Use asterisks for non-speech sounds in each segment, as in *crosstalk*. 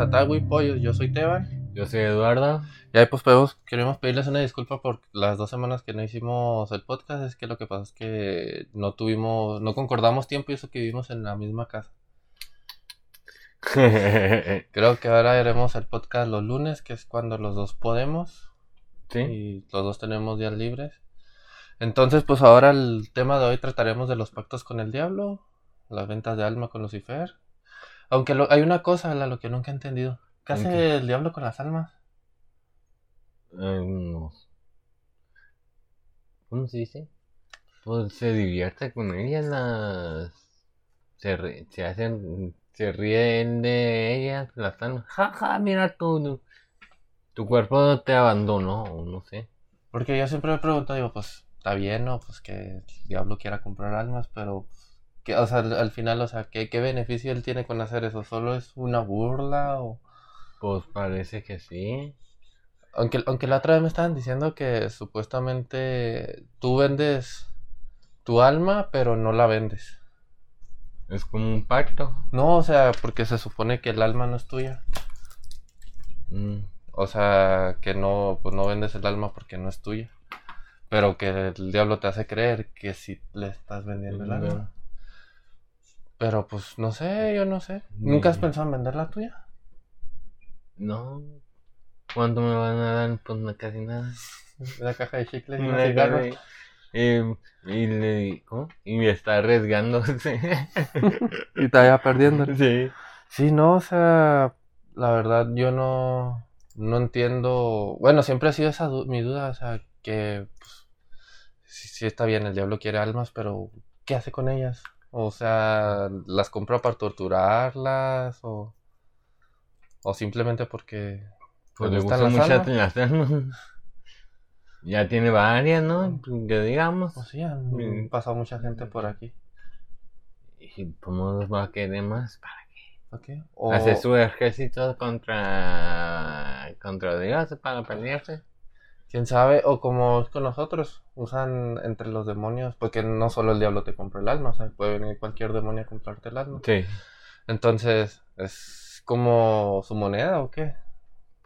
a Tagui Pollos. Yo soy Teban. Yo soy Eduardo. Y ahí pues podemos, queremos pedirles una disculpa por las dos semanas que no hicimos el podcast. Es que lo que pasa es que no tuvimos, no concordamos tiempo y eso que vivimos en la misma casa. *laughs* Creo que ahora haremos el podcast los lunes, que es cuando los dos podemos. sí. Y los dos tenemos días libres. Entonces, pues ahora el tema de hoy trataremos de los pactos con el diablo, las ventas de alma con Lucifer. Aunque lo- hay una cosa, la lo que nunca he entendido. ¿Qué hace el diablo con las almas? Eh, no. ¿Cómo se dice? Pues se divierte con ellas, las... Se, ri- se hacen... Se ríen de ellas, las están... Ja, ja, mira tú... Tu cuerpo te abandonó, no sé. Porque yo siempre me pregunto, digo, pues está bien, ¿no? Pues que el diablo quiera comprar almas, pero que, o sea, al, al final, o sea, ¿qué, ¿qué beneficio él tiene con hacer eso? ¿Solo es una burla o...? Pues parece que sí. Aunque, aunque la otra vez me estaban diciendo que supuestamente tú vendes tu alma, pero no la vendes. Es como un pacto. No, o sea, porque se supone que el alma no es tuya. Mm, O sea, que no, pues no vendes el alma porque no es tuya. Pero que el diablo te hace creer que sí le estás vendiendo el alma. Pero pues no sé, yo no sé. ¿Nunca has pensado en vender la tuya? No. ¿Cuánto me van a dar? Pues no, casi nada. *laughs* La caja de chicles y cigarros. tarde, eh, y le ¿cómo? Y me está arriesgándose. *laughs* Y vaya perdiendo. sí. Sí, no, o sea, la verdad yo no, no entiendo. Bueno, siempre ha sido esa du- mi duda, o sea, que pues, sí, sí está bien, el diablo quiere almas, pero ¿qué hace con ellas? O sea, ¿las compra para torturarlas o, o simplemente porque Pues le le gustan gusta las mucho almas? las almas. *laughs* Ya tiene varias, ¿no? Que digamos. Pues sí, han Mm. pasado mucha gente por aquí. Y cómo nos va a querer más para ¿ok? O, hacer su ejército contra contra Dios para pelearse. Quién sabe, o como es con nosotros, usan entre los demonios, porque no solo el diablo te compra el alma, o sea, puede venir cualquier demonio a comprarte el alma. Sí. Entonces, ¿es como su moneda o qué?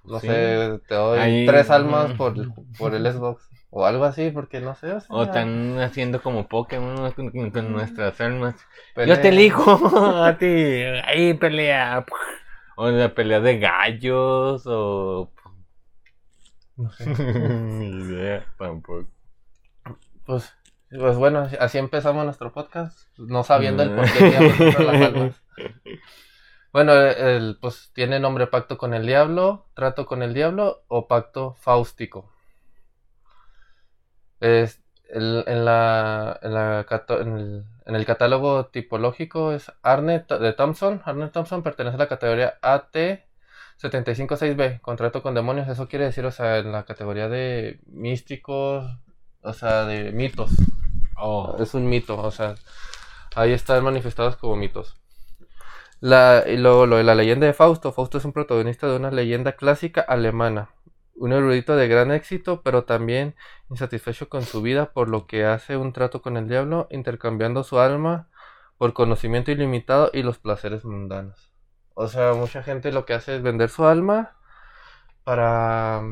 No Sí. sé, te doy Ahí- tres almas por, *laughs* por el Xbox o algo así, porque no sé, o sea, O están haciendo como Pokémon con, con- con nuestras almas. pelea- Yo te elijo *laughs* a ti. Ahí pelea. O la pelea de gallos. O. No sé. *laughs* Ni idea, tampoco. Pues, pues bueno, así- empezamos nuestro podcast, no sabiendo el por qué *laughs* las almas. Bueno, el, pues tiene nombre pacto con el diablo, trato con el diablo o pacto fáustico. Es, el- en, la, en, la en el, en el catálogo tipológico es Arne de Thompson. Arne Thompson pertenece a la categoría AT 756B, contrato con demonios. Eso quiere decir, o sea, en la categoría de místicos, o sea, de mitos. Oh, Es un mito, o sea, ahí están manifestados como mitos. La, y luego lo de la leyenda de Fausto. Fausto es un protagonista de una leyenda clásica alemana. Un erudito de gran éxito, pero también insatisfecho con su vida, por lo que hace un trato con el diablo, intercambiando su alma por conocimiento ilimitado y los placeres mundanos. O sea, mucha gente lo que hace es vender su alma para,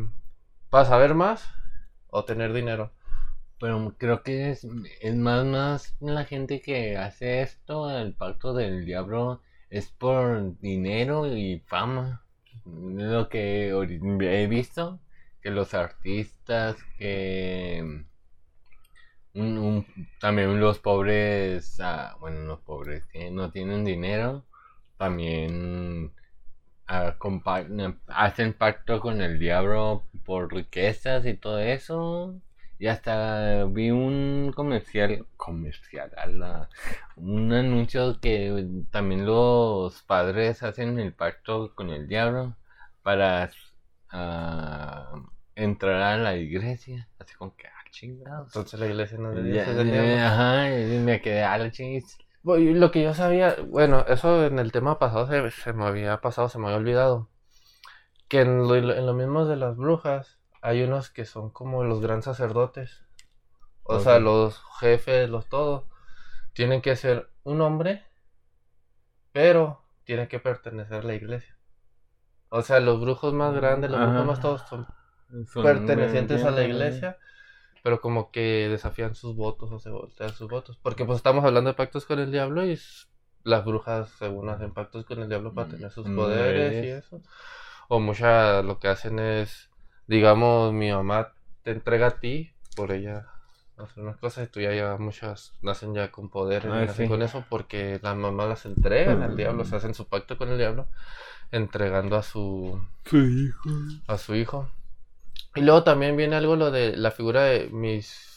para saber más o tener dinero. pero creo que es, es más, más la gente que hace esto, el pacto del diablo, es por dinero y fama. Lo que he visto, que los artistas, que un- un- también los pobres, ah, bueno, los pobres que no tienen dinero, también ah, hacen pacto con el diablo por riquezas y todo eso. Y hasta vi un comercial, comercial, ala, un anuncio que también los padres hacen el pacto con el diablo para ah, entrar a la iglesia. Así como que, ah, chingados. Entonces la iglesia no del diablo. Ajá, y me quedé a la chingis. Lo que yo sabía, bueno, eso en el tema pasado se, se me había pasado, se me había olvidado. Que en lo, en lo mismo de las brujas, hay unos que son como los gran sacerdotes. O sea, Ok. los jefes, los todo. Tienen que ser un hombre, pero tienen que pertenecer a la iglesia. O sea, los brujos más grandes, los brujos Ajá. más todos son Son pertenecientes a la bien- iglesia, pero como que desafían sus votos o se voltean sus votos. Porque pues estamos hablando de pactos con el diablo y las brujas según hacen pactos con el diablo para tener sus Mm, poderes y es. eso. O muchas lo que hacen es, digamos, mi mamá te entrega a ti por ella hacer unas cosas y tú ya, ya muchas nacen ya con poderes y Ah, nacen sí. con eso porque las mamás las entregan al diablo, se hacen su pacto con el diablo entregando a su Su hijo. a su hijo. Y luego también viene algo lo de la figura de mis.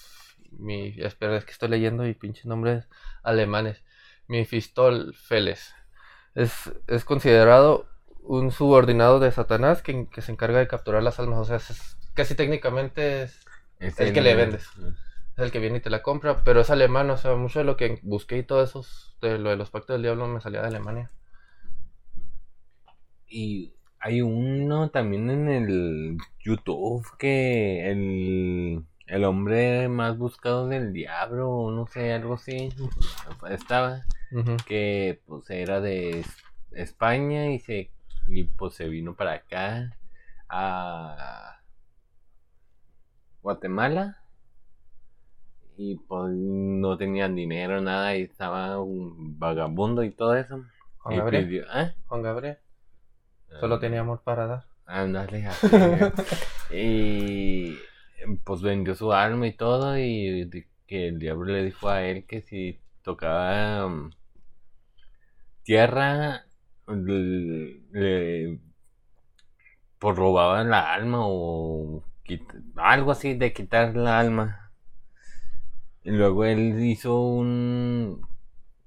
Mi, espera, es que estoy leyendo y pinches nombres alemanes. Mephistófeles. Es, es considerado un subordinado de Satanás que, que se encarga de capturar las almas. O sea, es- casi técnicamente es, Es El que le vendes. es el que viene y te la compra. Pero es alemán, o sea, mucho de lo que busqué y todo eso, de lo de los pactos del diablo, me salía de Alemania. Y hay uno también en el YouTube que el, el hombre más buscado del diablo, o no sé, algo así, *laughs* estaba, que pues era de Es- España y se y pues se vino para acá a Guatemala y pues no tenían dinero nada y estaba un vagabundo y todo eso Juan y Gabriel. pidió- ¿ah? Juan Gabriel. Solo tenía amor para dar. Ándale, *laughs* así. y pues vendió su alma y todo y que el diablo le dijo a él que si tocaba um, tierra le, le- pues robaban la alma o algo así de quitar la alma. Y luego él hizo un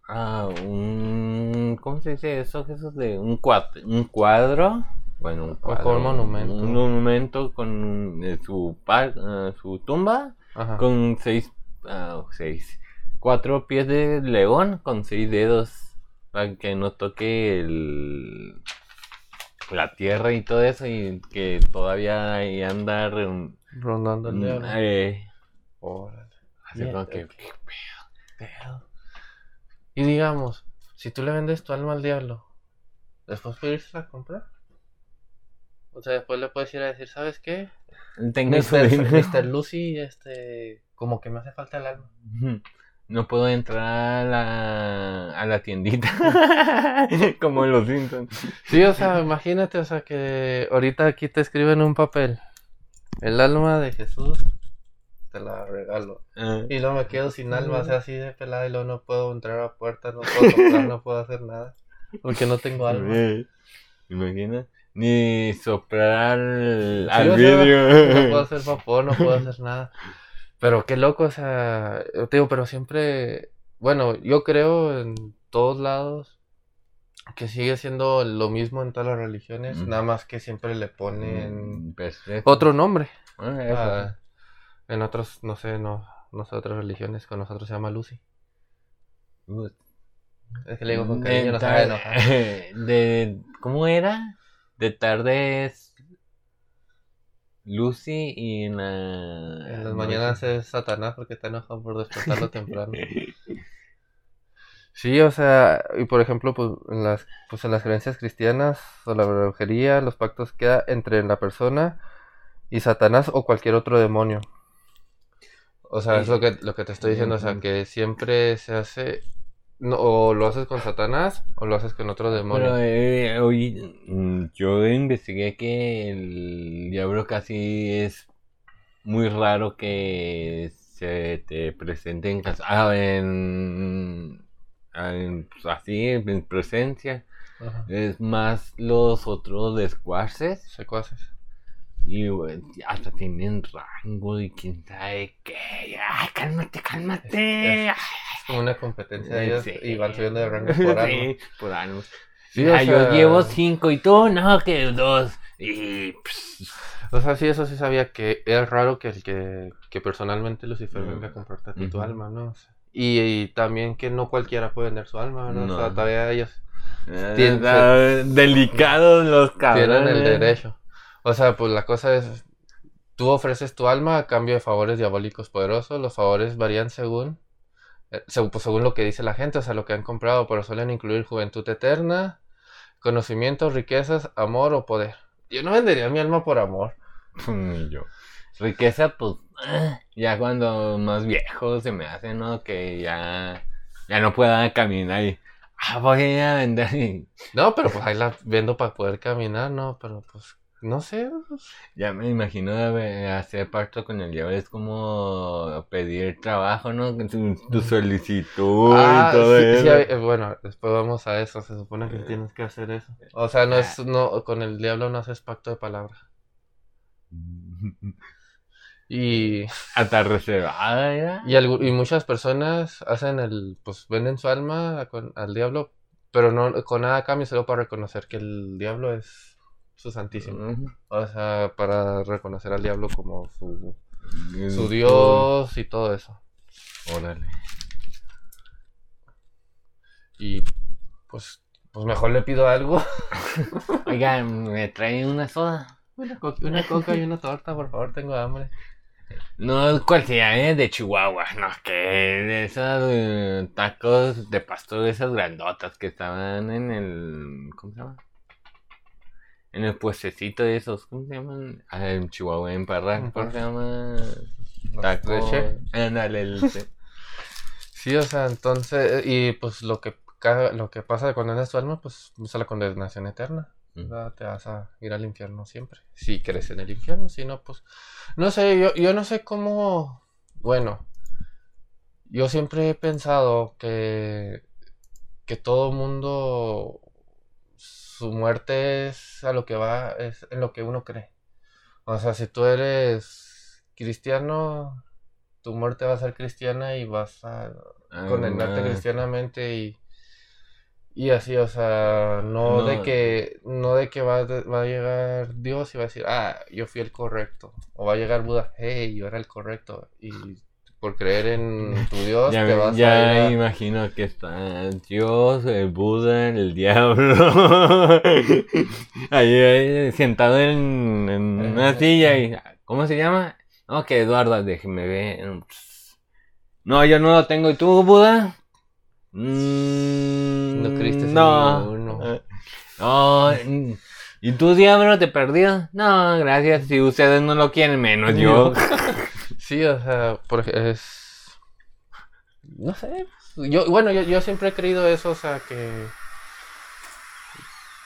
ah, un ¿cómo se dice eso? Eso de un cuadro, un cuadro, bueno, un cuadro, un monumento. un monumento con eh, su par- eh, su tumba Ajá. con seis, ah, seis, cuatro pies de león con seis dedos para que no toque el, la tierra y todo eso y que todavía ahí anda Rondando el diablo. eh, Órale. así como que ok. Pedo. Y digamos, si tú le vendes tu alma al diablo, ¿después puedes irse a comprar? O sea, después le puedes ir a decir, ¿sabes qué? tengo. Mr. Lucy, este, como que me hace falta el alma. No puedo entrar a la, a la tiendita *laughs* como en los Simpsons. Sí, o sea, imagínate, o sea, que ahorita aquí te escriben un papel. El alma de Jesús, te la regalo. Ah, Y luego me quedo sin alma, o sea, así de pelada y luego no puedo entrar a puertas, no puedo comprar, no puedo hacer nada. Porque no tengo alma. ¿Imagina? Ni soplar al, Sí, al o sea, vidrio. No puedo hacer vapor, no puedo hacer nada. Pero qué loco, o sea, yo te digo, pero siempre, bueno, yo creo en todos lados que sigue siendo lo mismo en todas las religiones, Mm. nada más que siempre le ponen Mm, otro nombre. Ah, eso Ah, en otros, no sé, no, no sé, otras religiones, con nosotros se llama Lucy. Uh, Es que le digo con cariño, no sabe enojar. *laughs* de, ¿Cómo era? De tarde es Lucy y en la... En las mañanas es Satanás porque está enojado por despertarlo *laughs* temprano. Sí, o sea, y por ejemplo, pues en las, pues en las creencias cristianas o la brujería, los pactos queda entre la persona y Satanás o cualquier otro demonio. O sea, es lo que, lo que te estoy diciendo, o sea, que siempre se hace, no, o lo haces con Satanás o lo haces con otro demonio. Pero eh, hoy mm, yo investigué que el diablo casi es muy raro que se te presente en casa, ah, en, en- pues, así en presencia. Ajá. Es más los otros descuarces Secuaces. Y güey, hasta tienen rango y quién sabe qué. Ay, cálmate, cálmate. Es como una competencia de ellos Sí. y van subiendo de rango por algo. *laughs* Sí, por algo. Sí, Ah, o yo sea- llevo cinco y tú no, que dos. Y O sea, sí, eso sí sabía que es raro que el que, que personalmente Lucifer Mm. venga a comprarte a ti tu alma, ¿no? O sea, y, y también que no cualquiera puede vender su alma, ¿no? O sea, todavía ellos eh, Tien- está delicados los cabrones. tienen el derecho. O sea, pues la cosa es, tú ofreces tu alma a cambio de favores diabólicos poderosos, los favores varían según, eh, pues, según lo que dice la gente, o sea, lo que han comprado, pero suelen incluir juventud eterna, conocimiento, riquezas, amor o poder. Yo no vendería mi alma por amor. Ni yo. Riqueza, pues, *clears throat* ya cuando más viejo se me hace, ¿no? Que ya, ya no pueda caminar y, ah, voy a vender. y- No, pero pues ahí la vendo para poder caminar, no, pero pues, no sé. Ya me imagino hacer pacto con el diablo, es como pedir trabajo, ¿no? Tu, tu solicitud Ah, y todo sí, eso. sí, eh, bueno, después vamos a eso, se supone que tienes que hacer eso. O sea, no es, no, con el diablo no haces pacto de palabra. *laughs* Y, Hasta reservada, ¿ya? y, y muchas personas hacen el, pues venden su alma con- al diablo, pero no con nada a cambio, solo para reconocer que el diablo es su santísimo. O sea, para reconocer al diablo como su, su dios y todo eso. Órale. Y pues, pues mejor le pido algo. *laughs* Oigan, ¿me trae una soda? Una, co- una coca y una torta, por favor, tengo hambre. No cualquiera, ¿eh? De Chihuahua, no, que de esos eh, tacos de pastor, de esas grandotas que estaban en el. ¿Cómo se llama? En el puestecito de esos, ¿cómo se llaman? Ah, en Chihuahua, en Parral, ¿cómo se llama? Taco. Ándale, leche. Sí, o sea, entonces, y pues lo que, lo que pasa cuando andas tu alma, pues es la condenación eterna. ¿verdad? Te vas a ir al infierno siempre. Si crees en el infierno, si no, pues. No sé, yo, yo no sé cómo. Bueno, yo siempre he pensado que. que todo mundo. Su muerte es a lo que va, es en lo que uno cree. O sea, si tú eres cristiano, tu muerte va a ser cristiana y vas a condenarte Ah, cristianamente y, y así, o sea, no, No. de que no de que va, va a llegar Dios y va a decir, ah, yo fui el correcto, o va a llegar Buda, hey, yo era el correcto, y por creer en tu Dios Ya, te vas ya a ir a- imagino que está Dios, el Buda, el diablo. *laughs* ahí, ahí, sentado en, en una silla y ¿cómo se llama? No, que Eduardo, déjeme ver. No, yo no lo tengo. ¿Y tú, Buda? Mm, No creíste en no. No, ¿y tú, diablo, te perdió? No, gracias. Si ustedes no lo quieren, menos yo. *laughs* Sí, o sea, porque es... No sé. Yo, bueno, yo, yo siempre he creído eso, o sea, que...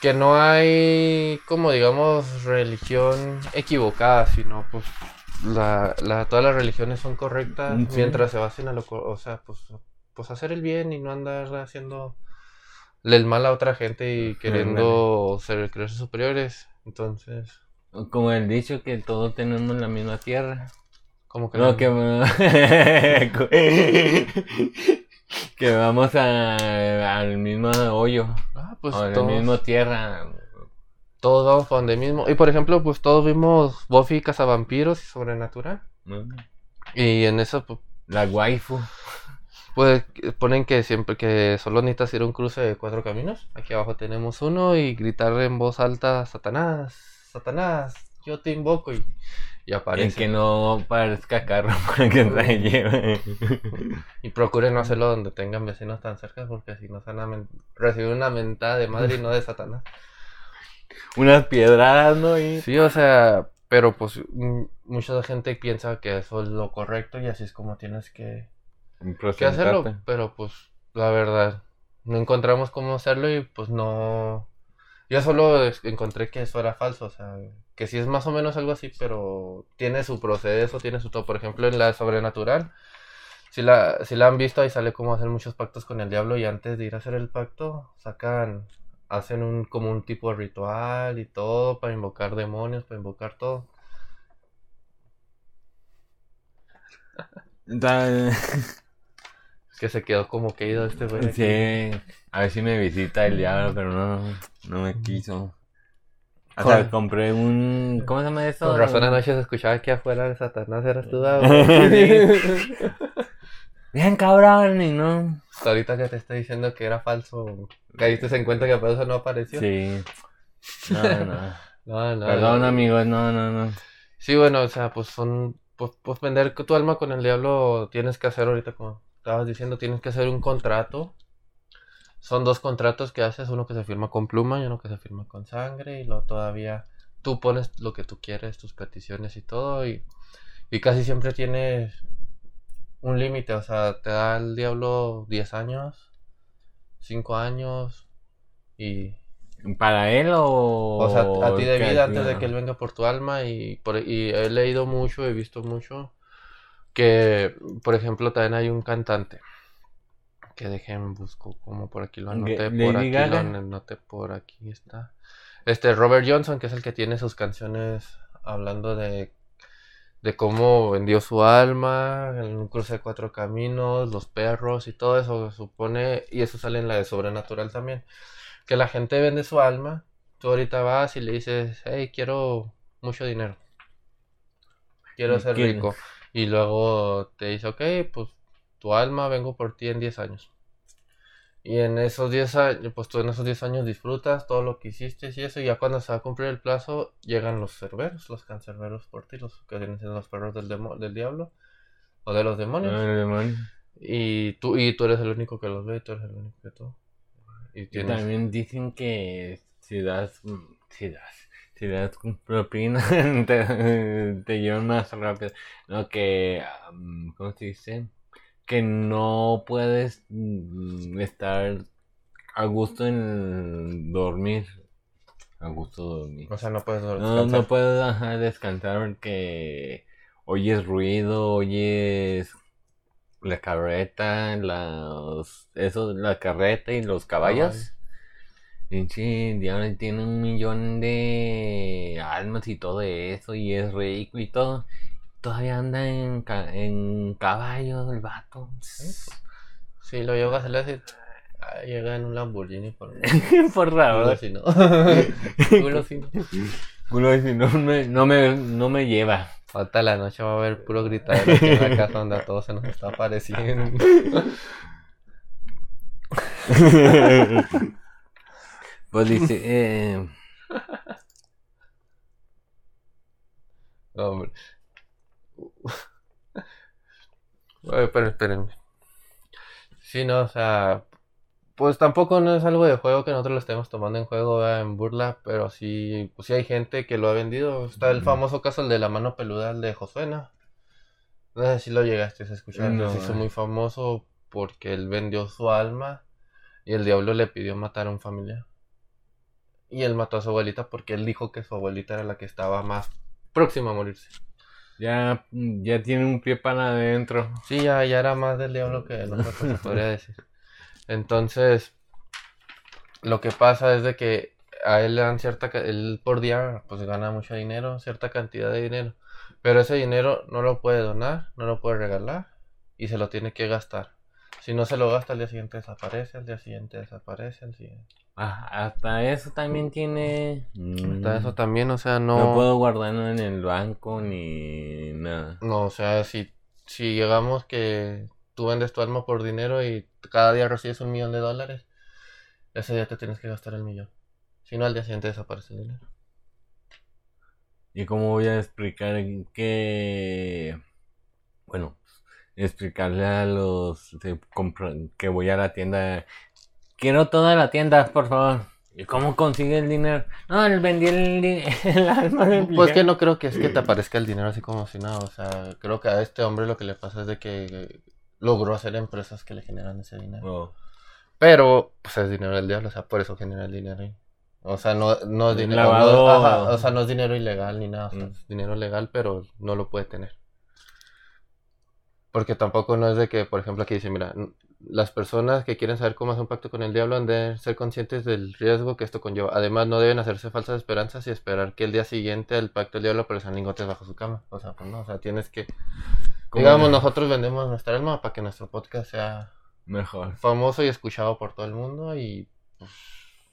Que no hay, como digamos, religión equivocada, sino pues la, la, todas las religiones son correctas mientras se basen a lo... O sea, pues, pues hacer el bien y no andar haciendo el mal a otra gente y queriendo ser, creerse superiores. Entonces, Como el dicho que todos tenemos la misma tierra. Como que... No, que, *laughs* que vamos a, al mismo hoyo, Ah, pues o a la todos- misma tierra. Todos vamos para donde mismo. Y por ejemplo, pues todos vimos Buffy Cazavampiros y Sobrenatural. Y en eso, pu- La waifu. pues ponen que siempre que solo necesitas ir a un cruce de cuatro caminos. Aquí abajo tenemos uno y gritar en voz alta: Satanás, Satanás, yo te invoco. Y, y aparece. que no parezca carro *laughs* para que se lleve. Y procuren no hacerlo donde tengan vecinos tan cerca porque si no se van recibir una mentada de madre y no de Satanás. Unas piedradas, ¿no? Y... Sí, o sea, pero pues mucha gente piensa que eso es lo correcto y así es como tienes que, que hacerlo, pero pues la verdad, no encontramos cómo hacerlo y pues no... Yo solo encontré que eso era falso, o sea, que sí es más o menos algo así, pero tiene su proceso, tiene su todo. Por ejemplo, en la sobrenatural, si la, si la han visto, ahí sale cómo hacer muchos pactos con el diablo y antes de ir a hacer el pacto, sacan, hacen un como un tipo de ritual y todo para invocar demonios, para invocar todo. *laughs* Que se quedó como caído este güey. aquí. Sí, a ver si me visita el diablo, pero no, no me quiso. O sea, compré un... ¿Cómo se llama eso? Con razón anoche se escuchaba aquí afuera de Satanás eras tú, ah, *laughs* güey. Bien cabrón, y no... Ahorita que te estoy diciendo que era falso, caíste en cuenta que por eso no apareció. Sí. No, no. *laughs* No, no, Perdón, no. amigos, no, no, no. Sí, bueno, o sea, pues son, pues, pues vender tu alma con el diablo tienes que hacer ahorita, como estabas diciendo, tienes que hacer un contrato. son dos contratos que haces, uno que se firma con pluma y uno que se firma con sangre y luego todavía tú pones lo que tú quieres, tus peticiones y todo y, y casi siempre tienes un límite, o sea, te da el diablo 10 años, 5 años y... ¿Para él o...? O sea, a ti de vida antes de que él venga por tu alma y, por, y he leído mucho, he visto mucho que, por ejemplo, también hay un cantante que dejen busco como por aquí lo anoté, por aquí lo anoté, por aquí está. Este Robert Johnson, que es el que tiene sus canciones hablando de de cómo vendió su alma en un cruce de cuatro caminos, los perros y todo eso supone, y eso sale en la de sobrenatural también, que la gente vende su alma, tú ahorita vas y le dices, hey, quiero mucho dinero, quiero ser rico, y luego te dice, ok, pues tu alma vengo por ti en 10 años. Y en esos 10 años, pues tú en esos 10 años disfrutas todo lo que hiciste y eso, y ya cuando se va a cumplir el plazo, llegan los cerberos, los cancerberos por ti, los que vienen siendo los perros del, del diablo, o de los demonios. Ah, y tú, y tú eres el único que los ve, y tú eres el único que todo. Y, también dicen que si das, si das, si das propina, *laughs* te, te llevan más rápido. No, que, ¿cómo se dice? que no puedes mm, estar a gusto en dormir. A gusto dormir. O sea, no puedes descansar. No, puedes descansar porque oyes ruido, oyes la carreta, las, eso, la carreta y los caballos. Y tiene un millón de almas y todo eso, y es rico y todo. Todavía anda en, en caballo el vato. Sí, lo llevo a hacer llega en un Lamborghini por, *laughs* por *laughs* no. Culo si no. Culo si no me, no, me, no me lleva. Falta la noche va a haber puro aquí en la casa *laughs* donde a todos se nos está apareciendo. Pues dice, eh... Hombre. pero espérenme. Sí, no, o sea, pues tampoco no es algo de juego que nosotros lo estemos tomando en juego en burla, pero sí, pues sí hay gente que lo ha vendido. Está el famoso caso el de la mano peluda, el de Josué, ¿no? sé si lo llegaste a escuchar, se hizo muy famoso porque él vendió su alma y el diablo le pidió matar a un familiar. Y él mató a su abuelita porque él dijo que su abuelita era la que estaba más próxima a morirse. Ya, ya tiene un pie para adentro. Sí, ya, ya era más del diablo que nosotros, se podría decir. Entonces, lo que pasa es de que a él le dan cierta, él por día pues gana mucho dinero, cierta cantidad de dinero. Pero ese dinero no lo puede donar, no lo puede regalar y se lo tiene que gastar. Si no se lo gasta, al día siguiente desaparece, al día siguiente desaparece, al siguiente. Ah, hasta eso también tiene. Hasta eso también, o sea, no. No puedo guardarlo en el banco ni nada. No, o sea, si, si llegamos que tú vendes tu alma por dinero y cada día recibes un millón de dólares, ese día te tienes que gastar el millón. Si no, al día siguiente desaparece el dinero. ¿Y cómo voy a explicar que. Bueno, explicarle a los que voy a la tienda. Quiero toda la tienda, por favor. ¿Y cómo consigue el dinero? No, él vendí el, *laughs* alma Pues que no creo que es que te aparezca el dinero así como si nada. O sea, creo que a este hombre lo que le pasa es de que logró hacer empresas que le generan ese dinero. Oh. Pero, pues es dinero del diablo, o sea, por eso genera el dinero. O sea, no, no es dinero. o sea, no es dinero ilegal ni nada. O sea, mm. es dinero legal, pero no lo puede tener. Porque tampoco no es de que, por ejemplo, aquí dice, mira, las personas que quieren saber cómo hacer un pacto con el diablo han de ser conscientes del riesgo que esto conlleva. Además, no deben hacerse falsas esperanzas y esperar que el día siguiente el pacto del diablo aparezcan lingotes bajo su cama. O sea, pues no, o sea, tienes que... Digamos, nosotros vendemos nuestra alma para que nuestro podcast sea... Mejor. Famoso y escuchado por todo el mundo y... Pues,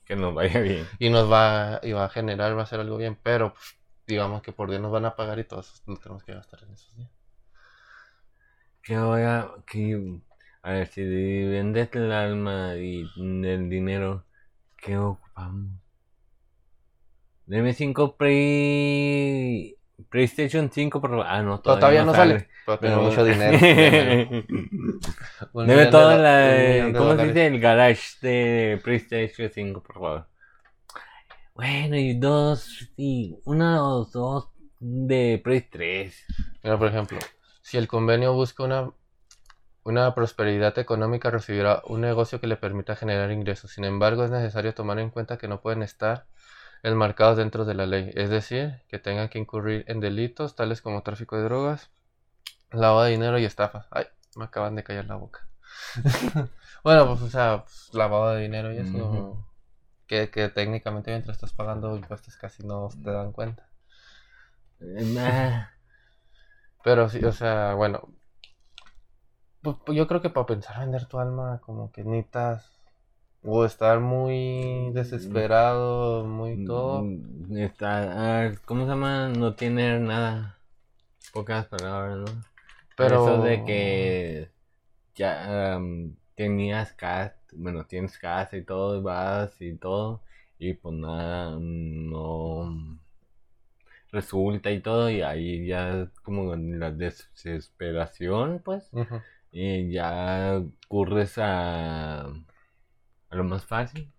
que nos vaya bien. Y nos va, y va a generar, va a ser algo bien, pero pues, digamos que por día nos van a pagar y todo eso lo tenemos que gastar en esos días que voy a, que, a ver, si vendes el alma y el dinero, ¿qué ocupamos? Deme cinco pre... PlayStation 5 por... Ah, no, Pero todavía no sale. Pero tiene Pero- mucho dinero. *laughs* *laughs* Debe millón toda de la... ¿Cómo se dice? El garage de PlayStation 5, por favor. Bueno, y dos... Y una o dos de Play 3. Mira, por ejemplo, si el convenio busca una, una prosperidad económica, recibirá un negocio que le permita generar ingresos. Sin embargo, es necesario tomar en cuenta que no pueden estar enmarcados dentro de la ley, es decir, que tengan que incurrir en delitos tales como tráfico de drogas, lavado de dinero y estafas. Ay, me acaban de callar la boca. *laughs* bueno, pues, o sea, pues, lavado de dinero y eso, que, que técnicamente mientras estás pagando impuestos casi no te dan cuenta. Ah, Pero sí, o sea, bueno. Pues, pues yo creo que para pensar vender tu alma, como que necesitas. O estar muy desesperado, muy todo. mm, Está... ¿Cómo se llama? No tener nada. Pocas palabras, ¿no? Pero. Eso de que ya am, tenías casa, bueno, tienes casa y todo, y vas y todo, y pues nada, no resulta y todo, y ahí ya como la desesperación, pues, y ya ocurres a, a lo más fácil,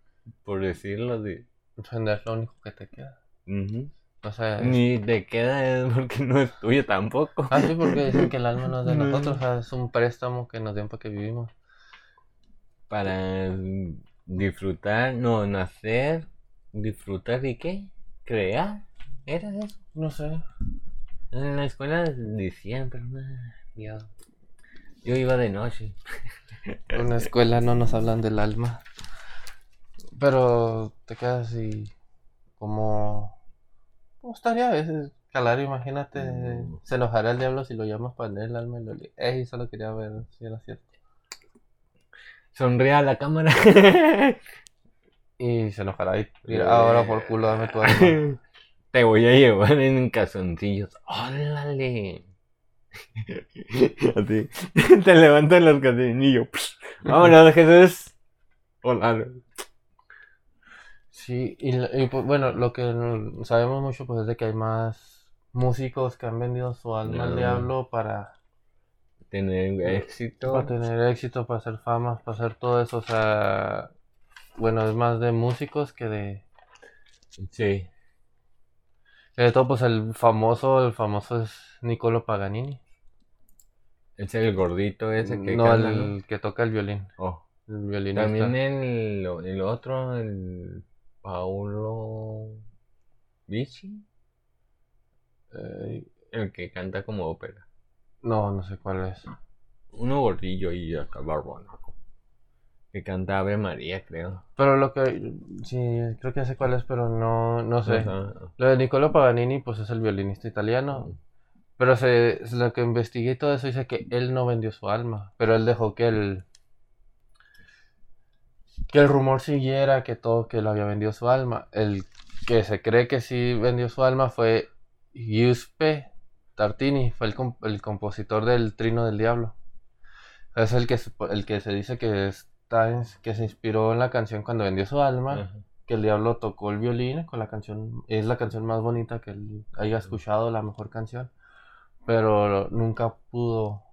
por decirlo, de... Vender lo único que te queda. ujú. O sea. es- Ni te queda es porque no es tuyo tampoco. Ah, sí, porque dicen que el alma no es de *laughs* No. nosotros, o sea, es un préstamo que nos dieron para que vivimos. para disfrutar, no, nacer, disfrutar y qué, crear, ¿era eso? No sé. En la escuela decían, pero nada, yo, yo iba de noche. *laughs* En la escuela no nos hablan del alma. Pero te quedas así. Como. ¿Cómo estaría a veces? Calar, imagínate. Mm. Se enojará el diablo si lo llamas para vender el alma y lo le. Ey, solo quería ver si era cierto. Sonría a la cámara. Y se enojará y dirá, ahora por culo dame tu alma. *laughs* Te voy a llevar en calzoncillos. ¡Órale! Así. *laughs* Te levantan los calzoncillos. Vámonos, Jesús. Hola. Sí, y, pues, bueno, lo que sabemos mucho pues es de que hay más músicos que han vendido su alma al diablo para, Tener éxito. para tener éxito, para hacer fama, para hacer todo eso. O sea, bueno, es más de músicos que de, Sí. De todo. Pues el famoso, el famoso es Niccolo Paganini. Es el gordito ese que no, canta, el ¿no? que toca el violín. Oh. El violinista. También el, el otro, el Paulo Vicci, Eh, el que canta como ópera. no, no sé cuál es. Uno gordillo y acá barbón. Que canta Ave María, creo. Pero lo que, sí, creo que sé cuál es, pero no, no sé. Lo de Niccolo Paganini, pues es el violinista italiano. Pero se, es lo que investigué y todo eso dice que él no vendió su alma, pero él dejó que el que el rumor siguiera que todo que él había vendido su alma. El que se cree que sí vendió su alma fue Giuseppe Tartini, fue el, com- el compositor del Trino del Diablo. Es el que el que se dice que está que se inspiró en la canción cuando vendió su alma Ajá. que el diablo tocó el violín con la canción, es la canción más bonita que él haya escuchado, la mejor canción, pero nunca pudo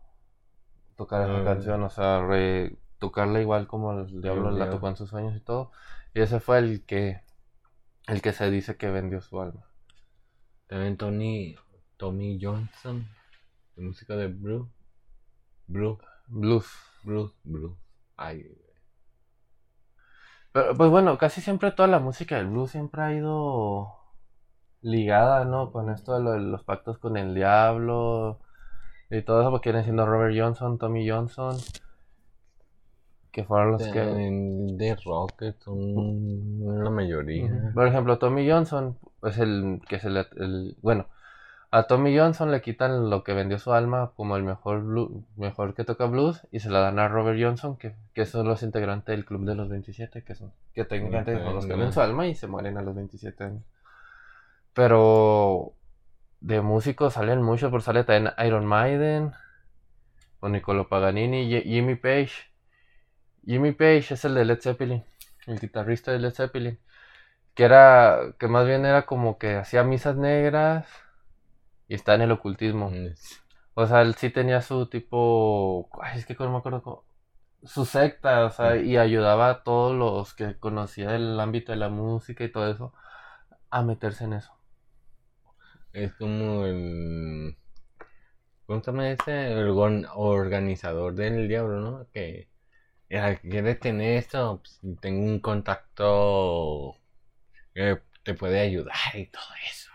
tocar esa Ah. canción, o sea, re- tocarla igual como el diablo la tocó en sus sueños y todo, y ese fue el que, el que se dice que vendió su alma. También Tony, Tommy Johnson, de música de Blue. Blue, Blues. Blue, Blue. Ay, Pero pues bueno, casi siempre toda la música del blues siempre ha ido ligada, ¿no? Con esto de, lo de los pactos con el diablo y todo eso, porque vienen siendo Robert Johnson, Tommy Johnson, que fueron los que... de, de rock que son la mayoría. Por ejemplo, Tommy Johnson es el que se le... el- bueno, a Tommy Johnson le quitan lo que vendió su alma como el mejor blu- mejor que toca blues y se la dan a Robert Johnson, que, que son los integrantes del Club de los 27, que son que técnicamente son los que venden su alma y se mueren a los 27 años. Pero de músicos salen muchos, por sale también Iron Maiden, o Niccolo Paganini, Ji- Jimmy Page. Jimmy Page es el de Led Zeppelin, el guitarrista de Led Zeppelin, que era, que más bien era como que hacía misas negras y está en el ocultismo. Mm, O sea, él sí tenía su tipo, ay, es que no me acuerdo cómo, su secta, o sea, y ayudaba a todos los que conocía el ámbito de la música y todo eso a meterse en eso. Es como el. ¿Cómo se llama ese? El organizador del diablo, ¿no? Que. "Ah, ¿Quieres tener esto? Pues, tengo un contacto que te puede ayudar y todo eso.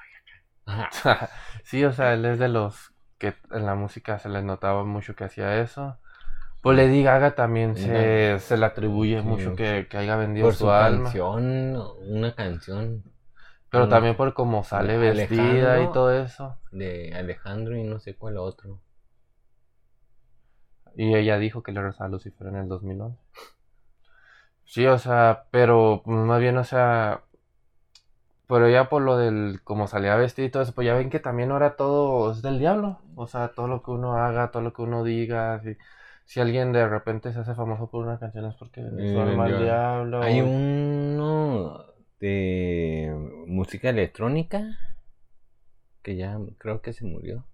*laughs* Sí, o sea, él es de los que en la música se les notaba mucho que hacía eso. Pues Lady Gaga también se, se le atribuye Sí. mucho que, que haya vendido Por su, su alma. canción, una canción Pero también por cómo sale vestida y todo eso. de Alejandro y no sé cuál otro. Y ella dijo que le rezaba a Lucifer en el 2011. Sí, o sea, pero más bien, o sea, pero ya por lo del cómo salía vestido y todo eso, pues ya ven que también ahora todo es del diablo. O sea, todo lo que uno haga, todo lo que uno diga, si, si alguien de repente se hace famoso por una canción es porque Eh, su alma al diablo. Hay uno de música electrónica que ya creo que se murió.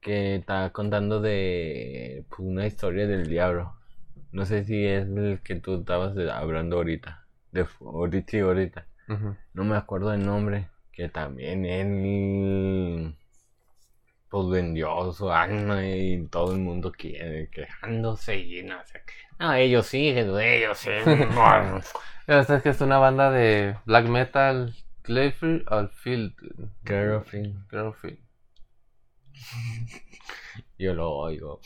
Que está contando de pues, una historia del diablo. No sé si es el que tú estabas hablando ahorita. De ahorita, sí, ahorita. No me acuerdo el nombre. Que también él pues vendió su alma y todo el mundo quiere quejándose y no sé qué. No, ellos sí, ellos sí. no. *laughs* Sabes que es una banda de black metal, Clayfield al Field. Girlfield. Yo lo oigo.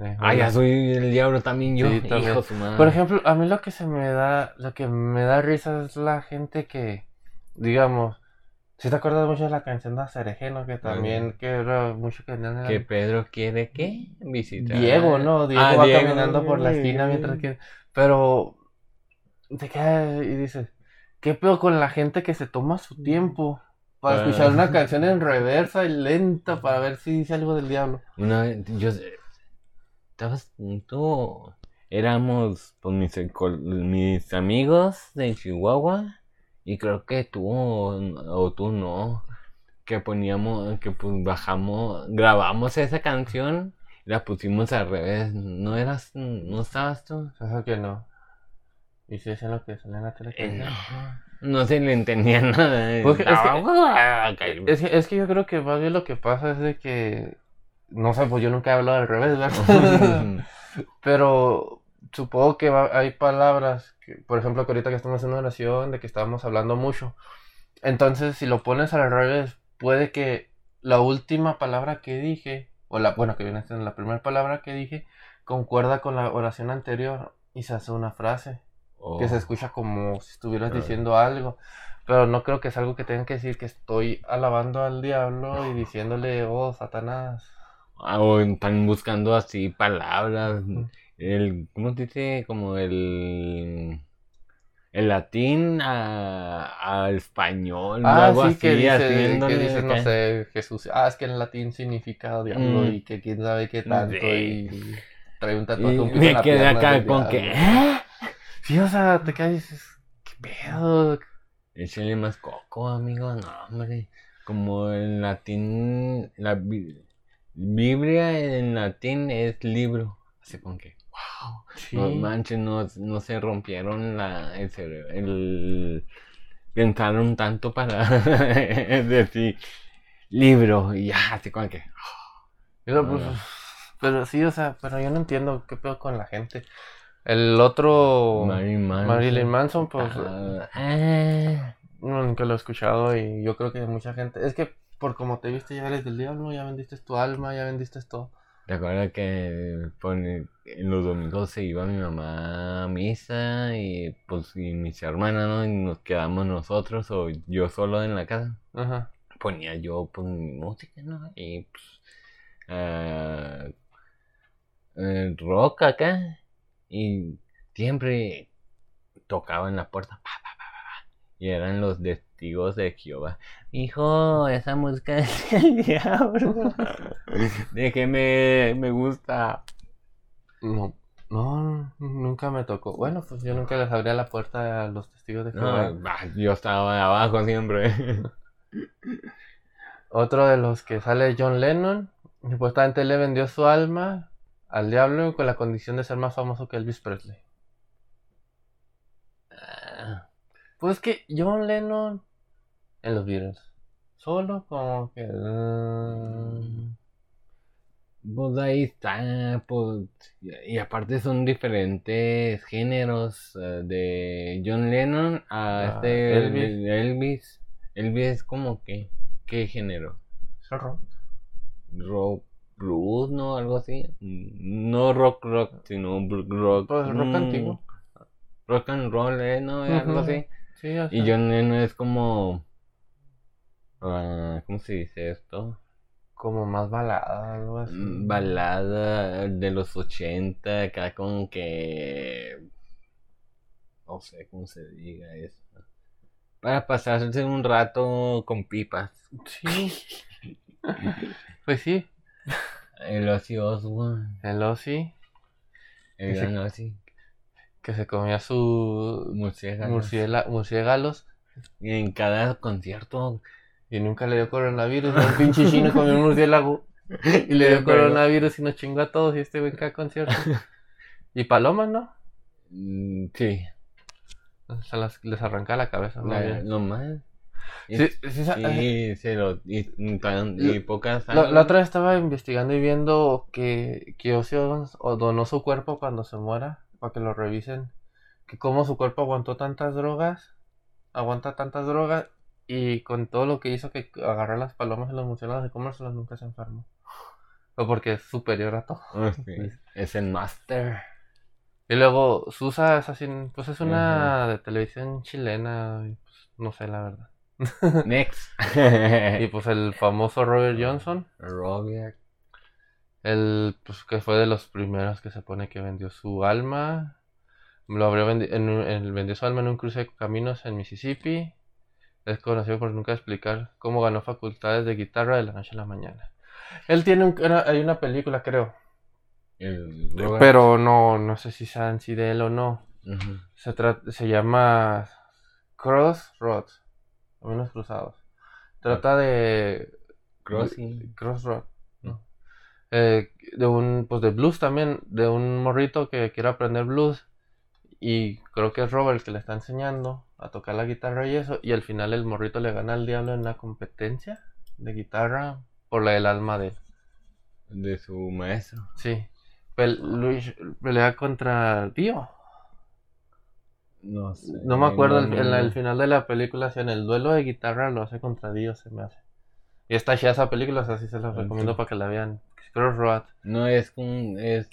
Eh, Ah, ya soy el diablo también yo. Sí, también. Hijo de su madre. Por ejemplo, a mí lo que se me da, lo que me da risa es la gente que, digamos, si te acuerdas mucho de la canción de Cerejeno, que también, que era mucho que que Pedro quiere qué? Visitar. Diego, ¿no? Diego Ah, va Diego. caminando por la esquina mientras que, pero, te queda y dices, ¿qué pedo con la gente que se toma su tiempo para Ah. escuchar una canción en reversa y lenta para ver si dice algo del diablo? Una vez, yo. Estabas. Tú. Éramos pues, mis, mis amigos de Chihuahua. Y creo que tú o, tú no. Que poníamos. Que pues bajamos. Grabamos esa canción. Y la pusimos al revés. ¿No eras. ¿No estabas tú? Eso que no. Y si es lo que sale en la tele. Eh, no. no. Se le entendía nada. Porque es que-. Es que, es que yo creo que más bien lo que pasa es de que, no sé, pues yo nunca he hablado al revés, ¿verdad? *laughs* Pero supongo que va- hay palabras, que, por ejemplo, que ahorita que estamos haciendo oración, de que estábamos hablando mucho. Entonces, si lo pones al revés, puede que la última palabra que dije, o la, bueno, que viene siendo la primera palabra que dije, concuerda con la oración anterior y se hace una frase que se Oh. escucha como si estuvieras Claro. diciendo algo. Pero no creo que es algo que tengan que decir que estoy alabando al diablo y diciéndole, oh, Satanás. O están buscando así palabras. El, ¿cómo se dice? Como el, el latín a, al español. Ah, algo sí, que así, dice, haciéndole que dice, no sé, Jesús. Ah, es que en latín significa diablo Mm. y que quién sabe qué tanto. Sí. Y trae un tatuaje un me quedé acá con que. ¿eh? Sí, o sea, te quedas y dices, ¿qué pedo? Échale más coco, amigo. No, hombre. Como en latín. La Biblia en latín es libro. Así con que. ¡Wow! Sí. No manches, no, no se rompieron la, el cerebro. El, pensaron tanto para *laughs* decir libro y ya, así como que. Pero, pues, pero sí, o sea, pero yo no entiendo qué pedo con la gente. El otro, Marilyn Manson. Marilyn Manson, pues, no, nunca lo he escuchado y yo creo que mucha gente, es que por como te viste ya eres del diablo, ya vendiste tu alma, ya vendiste todo. ¿Te acuerdas que en los domingos se iba mi mamá a misa y pues y mis hermanas, ¿no? Y nos quedamos nosotros o yo solo en la casa. Ajá. ponía yo pues mi música, ¿no? Y pues ah, eh, rock acá y siempre tocaba en la puerta pa, pa, pa, pa, pa, y eran los testigos de Jehová. Hijo, esa música es *laughs* el diablo. Déjeme, me gusta. No, no, nunca me tocó. Bueno, pues yo nunca les abría la puerta a los testigos de No, Jehová. bah, yo estaba abajo siempre. *laughs* Otro de los que sale John Lennon. Supuestamente le vendió su alma al diablo con la condición de ser más famoso que Elvis Presley. Ah, Pues que John Lennon en los Beatles. Solo como que. mm, Pues ahí está, pues, y aparte son diferentes géneros eh, de John Lennon a Ah, este Elvis. Elvis. Es como que, ¿qué género? es rock. Rock blues, ¿no? Algo así. No rock rock, sino rock. Pues rock mm, antiguo. Rock and roll, ¿eh? ¿No? Algo así. Sí, o Y John Lennon es como... ah, ¿Cómo se dice esto? como más balada, algo así. Mm, balada de los 80, acá con que... No sé cómo se diga eso. Para pasarse un rato con pipas. Sí. *laughs* pues sí. El Ozzy Osbourne. El Ozzy, El gran Ozzy. que se comía su Murciélagos. murciélagos Y en cada concierto. Y nunca le dio coronavirus. Un pinche chino comió un murciélago y le dio *laughs* coronavirus y nos chingó a todos y este güey cada concierto. *laughs* Y palomas, ¿no? Mm, Sí, Se las, les arranca la cabeza. bien. lo más. Y- Sí, sí, se lo. Y, y tan- y pocas. La, la otra vez estaba investigando y viendo que, que Ozzy Osbourne o donó su cuerpo cuando se muera para que lo revisen. Que cómo su cuerpo aguantó tantas drogas, aguanta tantas drogas y con todo lo que hizo que agarrar las palomas y los murciélagos y comérselas nunca se enfermó. O porque es superior a todo. Ah, sí, *laughs* Es el master. Y luego Susa es así, pues es una de televisión chilena, y, pues, no sé la verdad. *laughs* Next. *laughs* Y pues el famoso Robert Johnson. Robert. El, pues, que fue de los primeros que se pone que vendió su alma. Lo abrió vendi- en, en- vendió su alma en un cruce de caminos en Mississippi. Es conocido por nunca explicar cómo ganó facultades de guitarra de la noche a la mañana. Él tiene un, era- hay una película, creo. El. Pero no, no sé si sea en sí de él o no. Se, trata, se llama Crossroads. Caminos cruzados. Trata de Crossing. Crossroad, ¿no? Eh, de un, pues de blues también, de un morrito que quiere aprender blues y creo que es Robert el que le está enseñando a tocar la guitarra y eso y al final el morrito le gana al diablo en una competencia de guitarra por la del alma de él. De su maestro. Sí. Pel- Luis pelea contra Dio. No sé. No me acuerdo, no, en la- el no. final de la película, si en el duelo de guitarra lo hace contra Dio, se me hace. Y está chida esa película, o sea, sí se la Ok. recomiendo para que la vean. Crossroad. No es un, es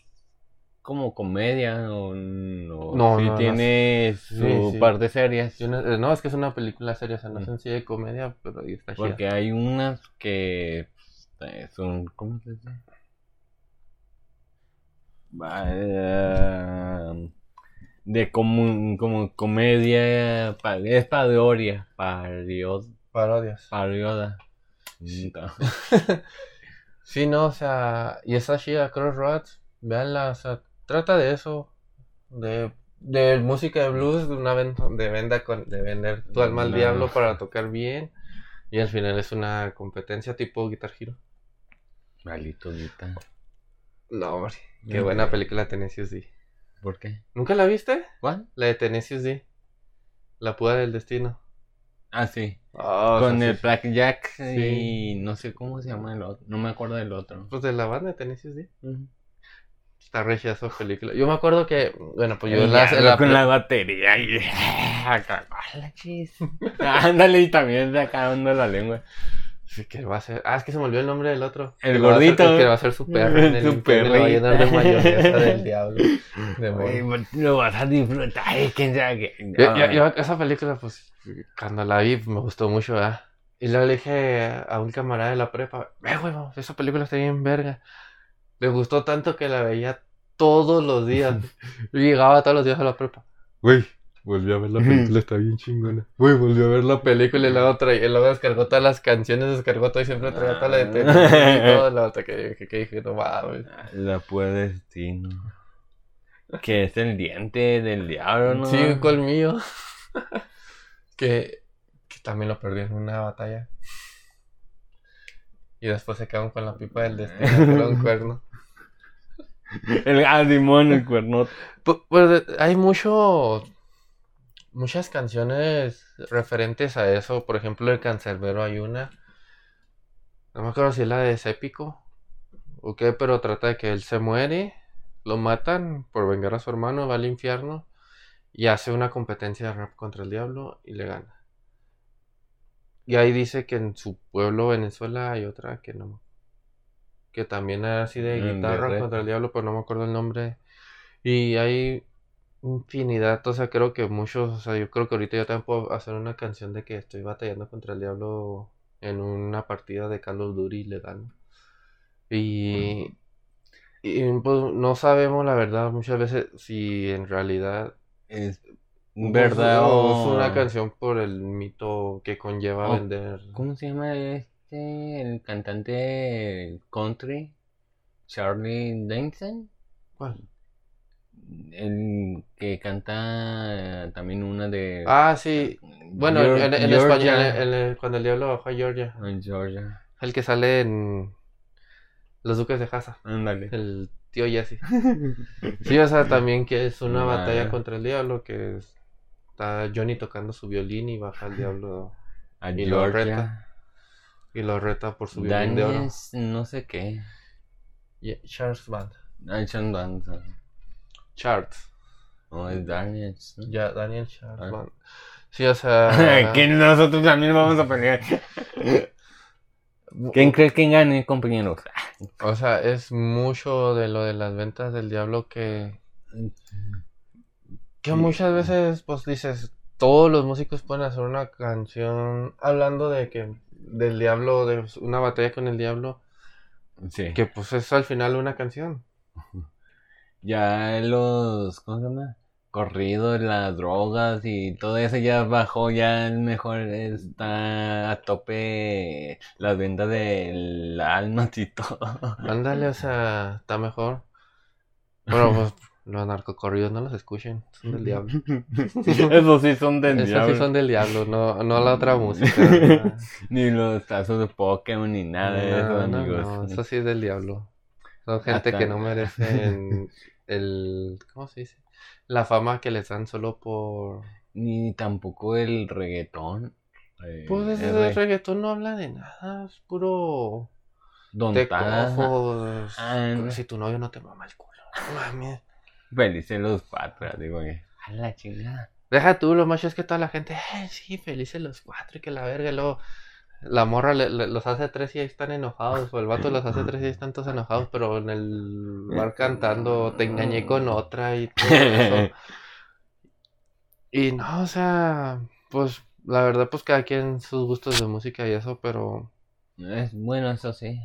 como comedia o no. No, sí no, no. tiene su Sí, sí. parte seria. Eh, no, es que es una película seria, o sea, no es en sí de comedia, pero ahí está chida. Porque hay unas que eh, son, ¿cómo se dice? Eh, de como, como comedia, es parodia, parodia, Parodias. parodia. *laughs* Sí, no, o sea, y esa chida, Crossroads, veanla, o sea, trata de eso, de, de música de blues, de una venta, de venda con, de vender tu alma al diablo para tocar bien, y al final es una competencia tipo Guitar Hero. Malito Guita. No, hombre, qué No. buena película Tenacious D. ¿Por qué? ¿Nunca la viste? ¿Cuál? La de Tenacious D. La puda del destino. Ah, sí. Ah, o Con el. Blackjack Sí. y no sé cómo se llama el otro. No me acuerdo del otro. Pues de la banda de Tenacious D. Está regia esa película. Yo me acuerdo que, bueno, pues yo en la, en la con la batería y *laughs* acá, ¡Hala, chis! *laughs* Ándale, y también sacando la lengua. Sí, que va a ser. Ah, es que se me olvidó el nombre del otro. El Que ser- gordito. el que va a ser su perro. En el *laughs* Su lo va a llenar de mayonesa del diablo. Demonio. lo vas a disfrutar, ay, quién sabe qué. Yo, yo- yo esa película, pues, cuando la vi, me gustó mucho, ¿verdad? Y luego le dije a un camarada de la prepa, eh, güey, esa película está bien verga. Le gustó tanto que la veía todos los días. *laughs* Yo llegaba todos los días a la prepa. Güey, volví a ver la película, está bien chingona. Güey, volví a ver la película y luego, traía, y luego descargó todas las canciones, descargó todo y siempre traía toda la de y *laughs* todo. La otra que, que, que dije, no mames. La pura destino. Que es el diente del diablo, ¿no? Sí, un colmillo. *laughs* que, que también lo perdí en una batalla. Y después se quedan con la pipa del destino, que era un cuerno. El ah, el cuerno. Pu- Pues eh, hay mucho. Muchas canciones referentes a eso. Por ejemplo, el Cancerbero hay una. No me acuerdo si es la de Sépico. O qué, pero trata de que él se muere. Lo matan por vengar a su hermano. Va al infierno. Y hace una competencia de rap contra el diablo. Y le gana. Y ahí dice que en su pueblo, Venezuela, hay otra que no. Que también era así de Mm, de guitarra rap. contra el diablo, pero no me acuerdo el nombre. Y hay infinidad, o sea, creo que muchos, o sea, yo creo que ahorita yo también puedo hacer una canción de que estoy batallando contra el diablo en una partida de Call of Duty y le gano. Y, y pues no sabemos la verdad muchas veces si en realidad Es verdad o es una canción por el mito que conlleva o- vender. ¿Cómo se llama este? El cantante country. Charlie Danielson. ¿Cuál? El que canta eh, también una de... Ah, sí. Bueno, en, español, en- en- cuando el diablo bajó a Georgia. En Georgia. El que sale en Los Duques de Hazzard. Ándale. El tío Jesse. Sí, o sea, también que es una *laughs* Ah. batalla contra el diablo, que es- está Johnny tocando su violín y baja el diablo A Y lo Georgia. Y lo reta por su violín de oro. No sé qué. Y- Charles Band. Ah, Sean Danza. Charles. No, es Daniels. ¿no? Ya, Daniel Charles Ah. Band. Sí, o sea. *laughs* que nosotros también vamos a pelear. *laughs* ¿Quién cree que gane, compañeros? O sea, es mucho de lo de las ventas del diablo que. Que muchas veces, pues dices, todos los músicos pueden hacer una canción hablando de que del diablo, de una batalla con el diablo, Sí. que pues es al final una canción. *laughs* Ya los, ¿cómo se llama? Corridos, las drogas y todo eso ya bajó, ya el mejor está a tope las ventas del alma y todo. Ándale, o sea, está mejor. *laughs* Bueno, pues los narcocorridos no los escuchen, son del diablo. *laughs* Eso sí son del Esos diablo. sí son del diablo, no, no la otra música. *laughs* Ni los tazos de Pokémon ni nada de eso, No, amigos. no, eso sí es del diablo. Son gente Hasta- que no merecen el, ¿cómo se dice? La fama que les dan solo por... Ni tampoco el reggaetón. Eh, Pues ese re- reggaetón no habla de nada, es puro... Te Dontada. cojo, Ah, no. si tu novio no te mama el culo. Mames. Felices los cuatro, digo que. A la chingada. Deja tú, lo macho es que toda la gente, "Eh, sí, felices los cuatro y que la verga, y luego la morra le- le- los hace tres y ahí están enojados, o el vato los hace tres y ahí están todos enojados, pero en el bar cantando, te engañé con otra y todo eso. Y no, o sea, pues la verdad, pues cada quien sus gustos de música y eso, pero, Es bueno, eso sí.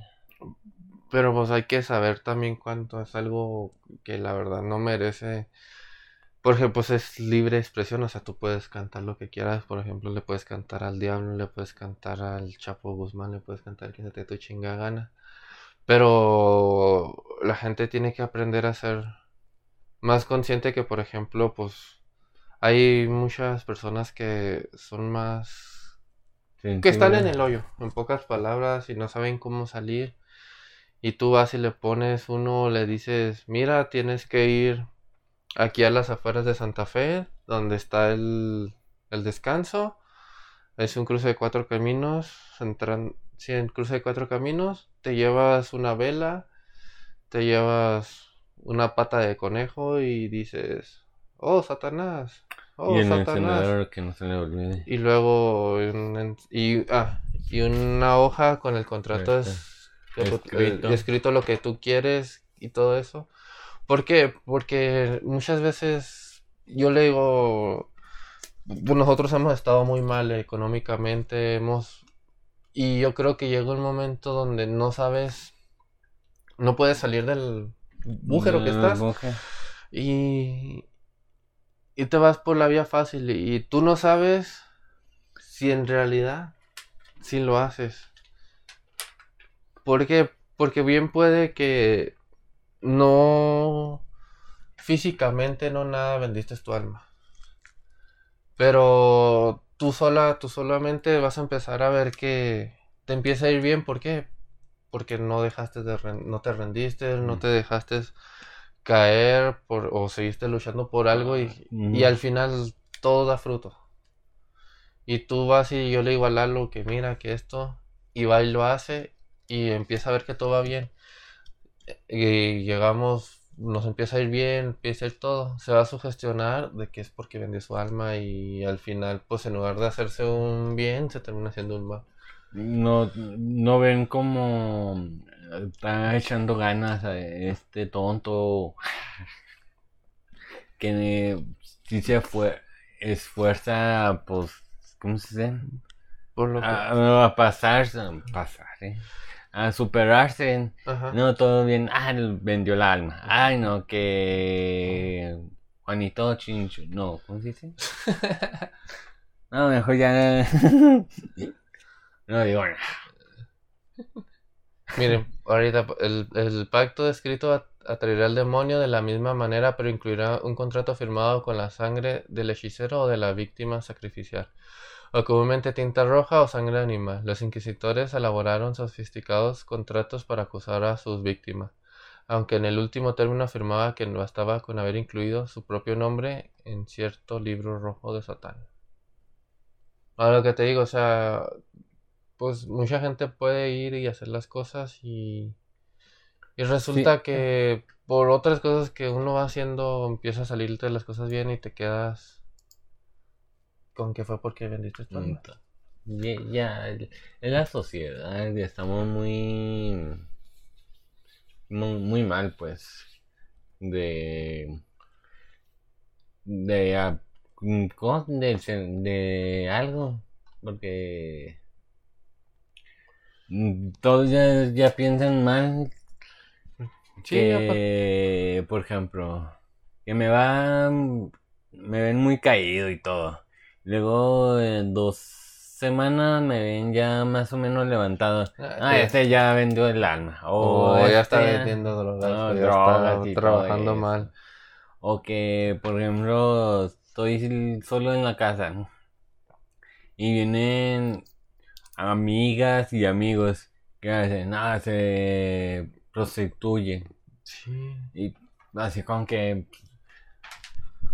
Pero pues hay que saber también cuánto es algo que la verdad no merece. Porque pues es libre expresión, o sea, tú puedes cantar lo que quieras, por ejemplo, le puedes cantar al Diablo, le puedes cantar al Chapo Guzmán, le puedes cantar quien se te tu chinga gana. Pero la gente tiene que aprender a ser más consciente que, por ejemplo, pues hay muchas personas que son más que están en el hoyo, en pocas palabras, y no saben cómo salir. Y tú vas y le pones uno, le dices, mira, tienes que ir aquí a las afueras de Santa Fe, donde está el, el descanso. Es un cruce de cuatro caminos, entran, sí, en cruce de cuatro caminos, te llevas una vela, te llevas una pata de conejo y dices, oh, Satanás, oh, y el Satanás. que no se le olvide. Y luego en- y, ah, y una hoja con el contrato tú- escrito. eh, escrito lo que tú quieres y todo eso. ¿Por qué? Porque muchas veces yo le digo, pues nosotros hemos estado muy mal económicamente, hemos y yo creo que llega un momento donde no sabes, no puedes salir del agujero que estás agujero. y, y te vas por la vía fácil y, y tú no sabes si en realidad si lo haces. ¿Por qué? Porque bien puede que no físicamente no nada vendiste tu alma. Pero tú sola, tú solamente vas a empezar a ver que te empieza a ir bien. ¿Por qué? porque no dejaste de no te rendiste, no te dejaste caer por, o seguiste luchando por algo y, y al final todo da fruto. Y tú vas y yo le digo a Lalo que mira que esto, y va y lo hace y empieza a ver que todo va bien. Y llegamos, nos empieza a ir bien, empieza a ir todo. Se va a sugestionar de que es porque vendió su alma y al final, pues en lugar de hacerse un bien, se termina haciendo un mal. No, no ven como está echando ganas a este tonto que si se fue esfuerza pues ¿cómo se dice? Por lo que... a, pasar, pasar, ¿eh? A superarse. No, todo bien. Ah, vendió el alma. Ay, no, que Juanito Chincho. No, ¿cómo se dice? *laughs* no, mejor ya. no digo nada. Miren, ahorita el, el pacto descrito atraerá al demonio de la misma manera, pero incluirá un contrato firmado con la sangre del hechicero o de la víctima sacrificial o comúnmente tinta roja o sangre animal. Los inquisitores elaboraron sofisticados contratos para acusar a sus víctimas, aunque en el último término afirmaba que no bastaba con haber incluido su propio nombre en cierto libro rojo de Satán. Ahora lo que te digo, o sea, pues mucha gente puede ir y hacer las cosas y, y resulta que por otras cosas que uno va haciendo empieza a salirte las cosas bien y te quedas con qué fue porque vendiste tu alma. Ya, en la sociedad estamos muy, muy, mal, pues, de, de, de, de algo, porque todos ya, piensan mal. que, por ejemplo, que me va, me ven muy caído y todo. Luego en dos semanas me ven ya más o menos levantado. Ah, ah este ya vendió el alma. O ya está este vendiendo drogas. ya está trabajando mal. O que, por ejemplo, estoy solo en la casa. Y vienen amigas y amigos que hacen, nada, se prostituyen. Sí. Y así con que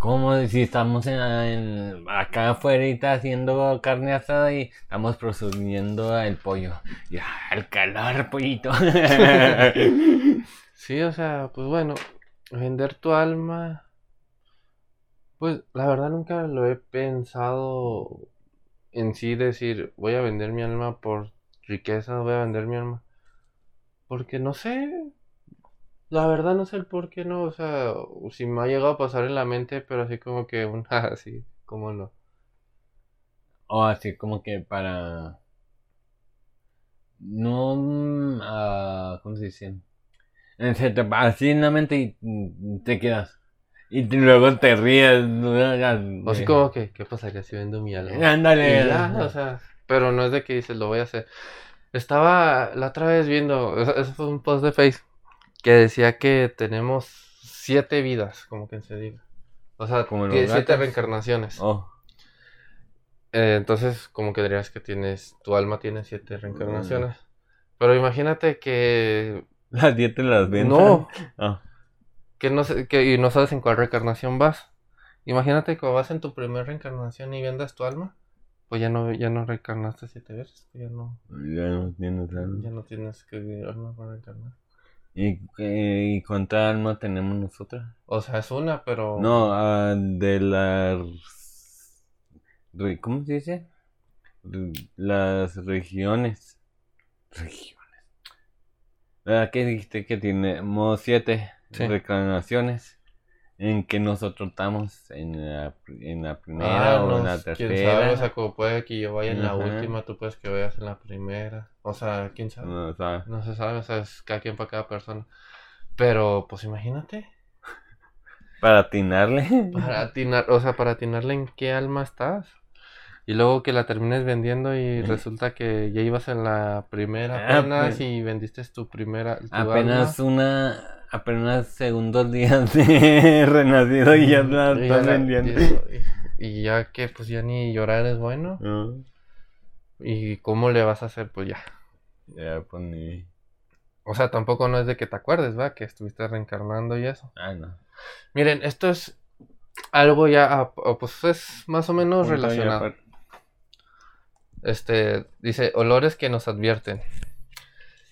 como si estamos en, acá afuera haciendo carne asada y estamos prosumiendo el pollo. Ya, el calor, pollito. *laughs* sí, o sea, pues bueno, vender tu alma. Pues la verdad nunca lo he pensado en sí decir, voy a vender mi alma por riqueza, voy a vender mi alma. Porque no sé, la verdad no sé el por qué no, o sea, si me ha llegado a pasar en la mente, pero así como que un *laughs* así, como no. O así como que para... No... Uh, ¿Cómo se dice? Así en la mente y mm, te quedas. Y luego te ríes. O así como que, ¿qué pasa? Que si vendo mi alma. Ándale. o sea, pero no es de que dices, lo voy a hacer. Estaba la otra vez viendo, *laughs* eso fue un post de Facebook que decía que tenemos siete vidas, como que se diga. O sea, como siete reencarnaciones. Oh. Eh, entonces, como que dirías que tienes, tu alma tiene siete reencarnaciones. Mm. Pero imagínate que... *laughs* Las siete las ven. No. Ah. Que no sé, que y no sabes en cuál reencarnación vas. Imagínate que vas en tu primera reencarnación y vendas tu alma. Pues ya no, ya no reencarnaste siete veces. Ya no. Ya no tienes alma. Ya no tienes que alma para reencarnar. ¿Y, ¿Y cuánta alma tenemos nosotros? O sea, es una, pero... No, ah, de las... ¿Cómo se dice? Las regiones. Regiones. ¿Verdad que dijiste que tenemos siete reencarnaciones? En que nosotros estamos en la, en la primera ah, o en la tercera. Quién sabe, o sea, como puede que yo vaya en la última, tú puedes que vayas en la primera. O sea, quién sabe. No, sabe. no se sabe, o sea, es cada quien para cada persona. Pero, pues imagínate. *laughs* Para atinarle. Para atinar, o sea, para atinarle en qué alma estás. Y luego que la termines vendiendo y resulta que ya ibas en la primera ah, apenas pues. y vendiste tu primera. apenas una apenas segundos *laughs* días de renacido y ya la están vendiendo. Y, ya que pues ya ni llorar es bueno. Ah. ¿Y cómo le vas a hacer? Pues ya. Ya pues ni... O sea, tampoco no es de que te acuerdes, ¿va? Que estuviste reencarnando y eso. Ah, no. Miren, esto es algo ya, ah, pues es más o menos y relacionado. Este, dice, olores que nos advierten.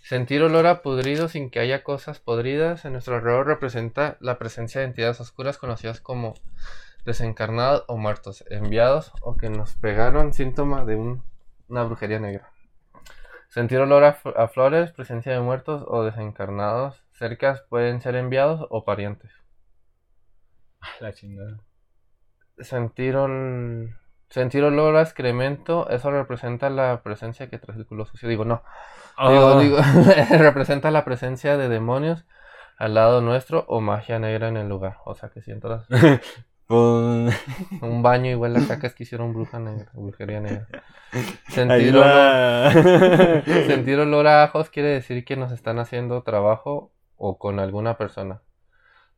Sentir olor a podrido sin que haya cosas podridas en nuestro alrededor representa la presencia de entidades oscuras conocidas como desencarnados o muertos, enviados o que nos pegaron síntoma de un- una brujería negra. Sentir olor a, fl- a flores, presencia de muertos o desencarnados cercas pueden ser enviados o parientes. La chingada. Sentir, sentir olor a excremento, eso representa la presencia que trae el culo sucio. Digo, no. Digo, Ah. digo, *laughs* representa la presencia de demonios al lado nuestro o magia negra en el lugar. O sea que si entras *laughs* a un baño huele a cacas que hicieron bruja negra, brujería negra. *laughs* olor, sentir olor a ajos quiere decir que nos están haciendo trabajo o con alguna persona.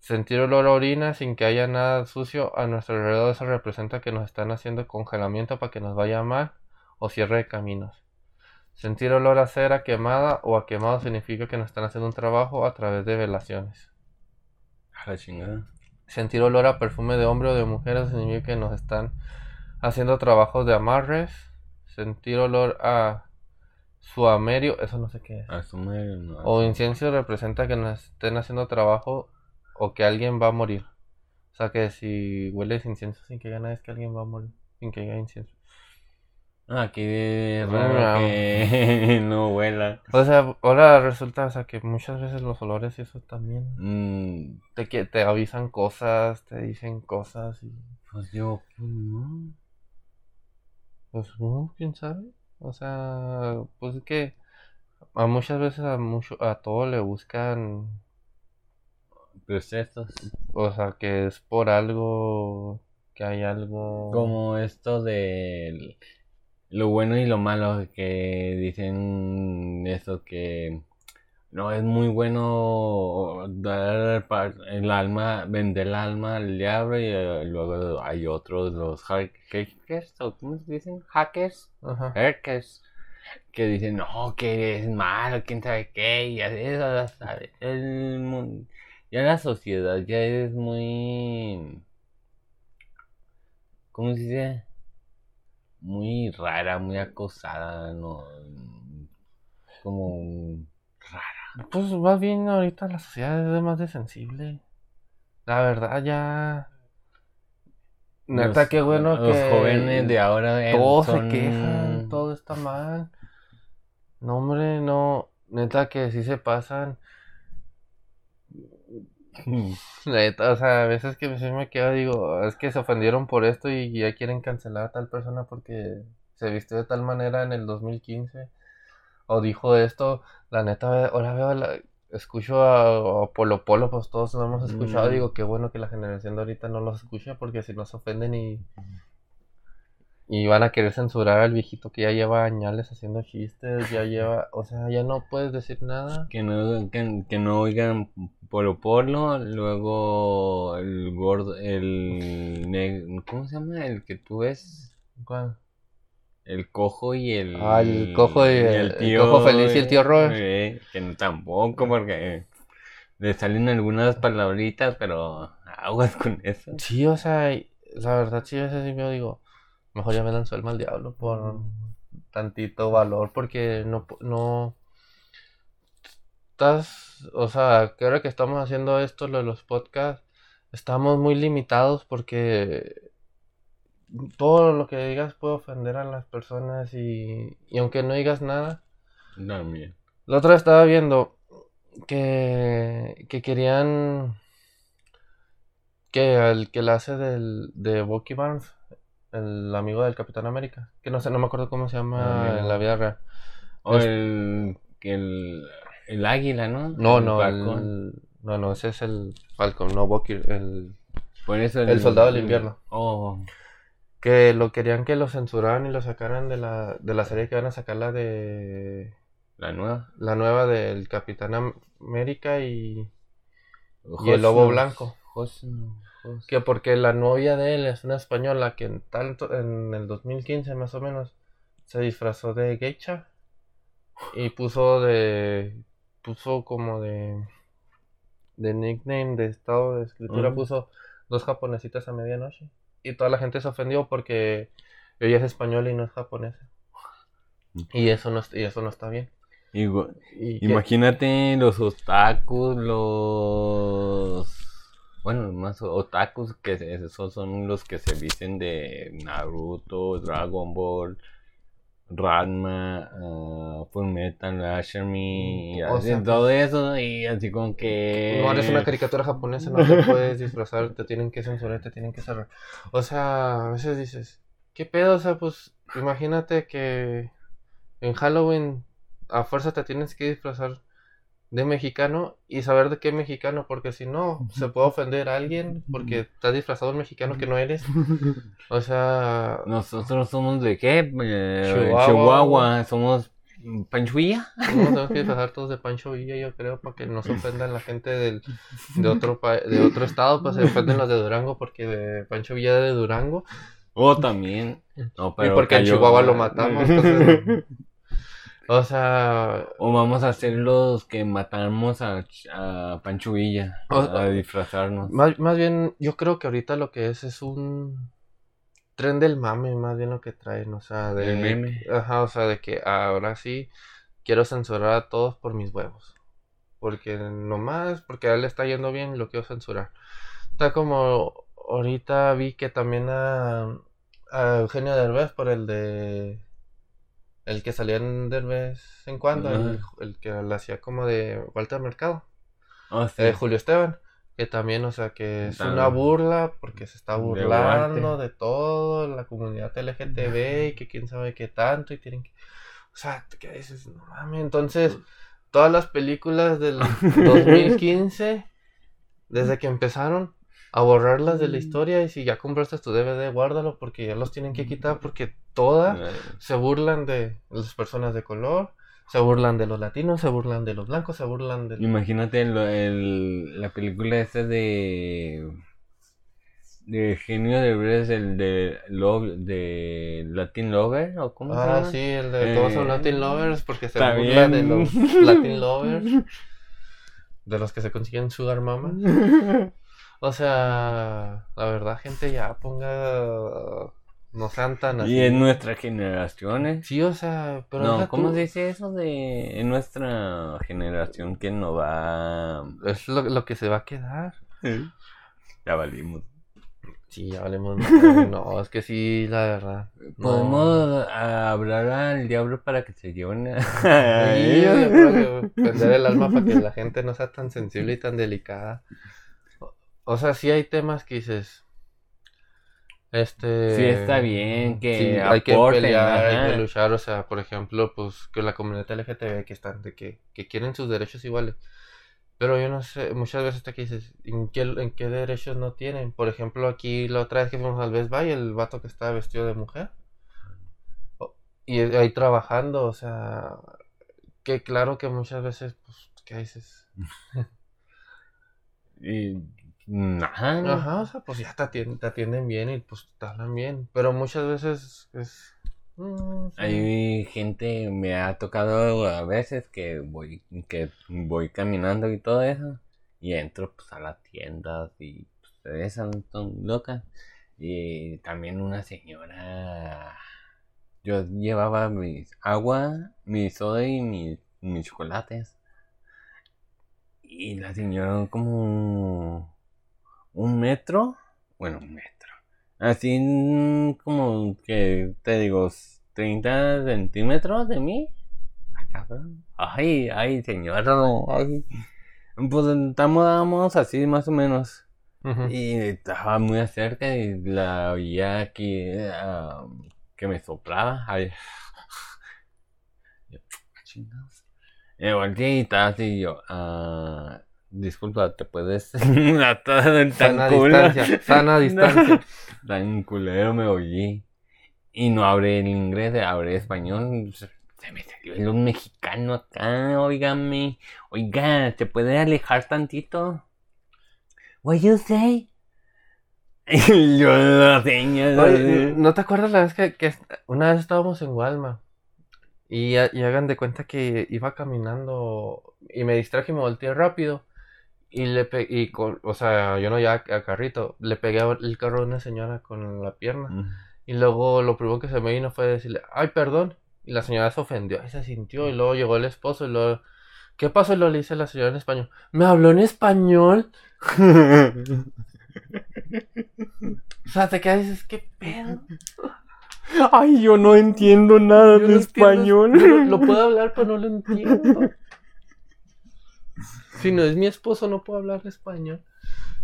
Sentir olor a orina sin que haya nada sucio a nuestro alrededor, eso representa que nos están haciendo congelamiento para que nos vaya mal o cierre de caminos. Sentir olor a cera quemada o a quemado significa que nos están haciendo un trabajo a través de velaciones. A la chingada. Sentir olor a perfume de hombre o de mujer significa que nos están haciendo trabajos de amarres. Sentir olor a suamerio, eso no sé qué es. Asume. no, O incienso representa que nos estén haciendo trabajo o que alguien va a morir. O sea que si hueles incienso sin que haya nada es que alguien va a morir. Sin que haya incienso. Ah, qué raro Ah. que *laughs* no huela. O sea, ahora resulta o sea, que muchas veces los olores y eso también Mm, te, te avisan cosas, te dicen cosas y pues yo, pues no. pues no, quién sabe. O sea, pues es que a muchas veces a mucho a todo le buscan, Procesos. o sea, que es por algo, que hay algo Como esto de lo bueno y lo malo que dicen eso que no es muy bueno dar el alma, vender el alma al diablo y eh, luego hay otros, los hackers, o ¿cómo se dicen? Hackers, Ajá. hackers, que dicen no, que es malo, quién sabe qué, y así. El mun- ya la sociedad ya es muy ¿cómo se dice? Muy rara, muy acosada, no, como rara. Pues más bien ahorita la sociedad es más de sensible. La verdad ya... Neta, Los- qué bueno los que jóvenes de ahora eh, todos son- se quejan, todo está mal. No, hombre, no. Neta que sí se pasan. *laughs* Neta, o sea, a veces que me quedo, digo, es que se ofendieron por esto y ya quieren cancelar a tal persona porque se vistió de tal manera en el 2015 o dijo esto. La neta, ahora veo, la- escucho a, a Polo Polo, pues todos lo hemos escuchado. Mm. Digo, qué bueno que la generación de ahorita no los escucha porque si no se ofenden y, y van a querer censurar al viejito que ya lleva añales haciendo chistes, ya lleva, o sea, ya no puedes decir nada. Que no, que, que no oigan Polo Polo, luego el gordo, el ¿cómo se llama? El que tú ves, ¿Cuál? el cojo y el, Ah, el cojo y el- el cojo feliz y el tío Robert. eh, que no tampoco, porque le salen algunas palabritas, pero aguas con eso. Sí, o sea, la verdad sí, a veces sí me digo, mejor ya me lanzó el mal diablo por tantito valor, porque no, no, estás, o sea, que ahora que estamos haciendo esto, lo de los podcasts, estamos muy limitados porque todo lo que digas puede ofender a las personas y, y aunque no digas nada, También. la otra vez estaba viendo que, que querían que el que la hace del, de Bucky Barnes, el amigo del Capitán América, que no sé, no me acuerdo cómo se llama en la vida real. O Es- el, el, el águila, ¿no? No, El no, el- no, no, ese es el Falcon, no Bucky, el Por eso el soldado del invierno. Oh, que lo querían que lo censuraran y lo sacaran de la, de la serie que van a sacar la de la nueva. la nueva del Capitán Am- América y el lobo blanco. Que porque la novia de él es una española que en tanto en el 2015 más o menos se disfrazó de geisha y puso de puso como de de nickname de estado de escritura puso dos japonesitas a medianoche. Y toda la gente se ofendió porque ella es española y no es japonesa. Y eso no y eso no está bien. Y Imagínate los otakus, los... Bueno, más otakus que esos son los que se visten de Naruto, Dragon Ball, Ranma, uh, Full Metal, Alchemy, y así, sea, todo eso y así como que... no eres una caricatura japonesa no te puedes disfrazar te tienen que censurar te tienen que cerrar. O sea a veces dices qué pedo o sea pues imagínate que en Halloween a fuerza te tienes que disfrazar de mexicano y saber de qué mexicano, porque si no, se puede ofender a alguien porque estás disfrazado de mexicano que no eres. *laughs* O sea, Nosotros somos de qué? Eh, Chihuahua. Chihuahua, somos Panchuilla. no tenemos que disfrazar todos de Pancho Villa, yo creo, para que no se ofendan la gente del, de, otro pa- de otro estado, pues se ofenden los de Durango porque de Pancho Villa es de Durango O también. No, y porque en cayó- Chihuahua lo matamos. entonces, *laughs* o sea, O vamos a ser los que matamos a, a Pancho Villa. O- a disfrazarnos. Más, más bien, yo creo que ahorita lo que es es un tren del mame, más bien lo que traen, o sea, de... El meme. Ajá, o sea, de que ahora sí quiero censurar a todos por mis huevos. Porque nomás, porque a él le está yendo bien, lo quiero censurar. Está como, ahorita vi que también a, a Eugenio Derbez por el de... El que salía en de vez en cuando, el, que le hacía como de Walter Mercado Oh, sí. de Julio Esteban, que también, o sea, que es una burla porque se está De burlando Walter. de todo, la comunidad LGTB y que quién sabe qué tanto y tienen que... O sea, ¿qué dices? No mames, entonces, todas las películas del *laughs* 2015, desde que empezaron a borrarlas de la historia y si ya compraste tu DVD, guárdalo porque ya los tienen que quitar porque todas se burlan de las personas de color, se burlan de los latinos, se burlan de los blancos, se burlan de... Imagínate lo- el- la película esta de. De Genio de Bres, el de Love, de Latin Lover, o cómo se Ah, llama? sí, el de todos son Eh, Latin Lovers porque se está burla de los *laughs* Latin Lovers, de los que se consiguen Sugar Mama. *laughs* O sea, la verdad, gente, ya ponga. No sean tan así. Y en nuestra generación, ¿eh? Sí, o sea, pero. no, ¿cómo tú- se dice eso de en nuestra generación que no va? Es lo, lo que se va a quedar. Ya valimos. Sí, ya hablemos. madre, No, es que sí, la verdad. no. Podemos hablar al diablo para que se lleven a Sí, yo creo que vender el alma para que la gente no sea tan sensible y tan delicada. O- sea, sí hay temas que dices. Este. Sí, está bien que sí, hay que pelear, hay que luchar. O sea, por ejemplo, pues que la comunidad LGTB que están, de que, que quieren sus derechos iguales. Pero yo no sé, muchas veces te dices, ¿en qué, ¿en qué derechos no tienen? Por ejemplo, aquí la otra vez que fuimos al Best Buy, el vato que estaba vestido de mujer. Y ahí trabajando, o sea, que claro que muchas veces, pues, ¿qué dices? *laughs* Y nada. Ajá, o sea, pues ya te atienden, te atienden bien y pues te hablan bien. Pero muchas veces es... mm, sí. Hay gente, me ha tocado a veces que voy, que voy caminando y todo eso, y entro pues a las tiendas y pues, esas son locas. Y también una señora, yo llevaba mis agua, mi soda y mis, mis chocolates. Y la señora como un metro, bueno, un metro. Así como que te digo, 30 centímetros de mí. Ah. Ay, ay, señora. no, Ay. Pues estamos así más o menos. Y estaba muy cerca y la oía aquí ah, que me soplaba. Ay. *laughs* Yo, "Ah, chingados". Y volteé y estaba así yo. ah, disculpa, ¿te puedes *laughs* atar el tan Sana culo?" distancia, sana *laughs* distancia. *laughs* Tan culero me oí. Y no hablé en inglés, hablé español. Se me salió el un mexicano acá, oígame. Oiga, ¿se puede alejar tantito? What you say? Y yo. Oye, ¿no te acuerdas la vez que, que una vez estábamos en Walmart? Y, y hagan de cuenta que iba caminando y me distraje y me volteé rápido. Y le pegué, y con, o sea, yo no ya a carrito, le pegué el carro a una señora con la pierna. Mm. Y luego lo primero que se me vino fue decirle, ay, perdón. Y la señora se ofendió y se sintió. Y luego llegó el esposo y luego, ¿qué pasó? Y lo le dice la señora en español. ¿Me habló en español? *laughs* O sea, te quedas y dices, ¿qué pedo? Ay, yo no entiendo nada Yo de no entiendo- español. Lo, lo puedo hablar, pero no lo entiendo. Si no es mi esposo, no puedo hablar español.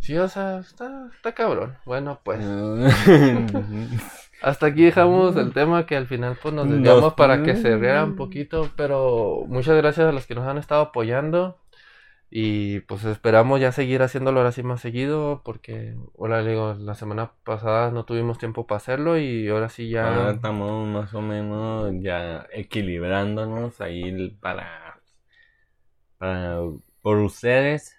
Sí, o sea, está, está cabrón. Bueno, pues. *laughs* Hasta aquí dejamos el tema que al final pues nos Nos- desviamos para que se riera un poquito, pero muchas gracias a los que nos han estado apoyando y pues esperamos ya seguir haciéndolo ahora sí más seguido porque, ahora digo, la semana pasada no tuvimos tiempo para hacerlo y ahora sí Ahora ya... estamos más o menos ya equilibrándonos ahí para, para por ustedes.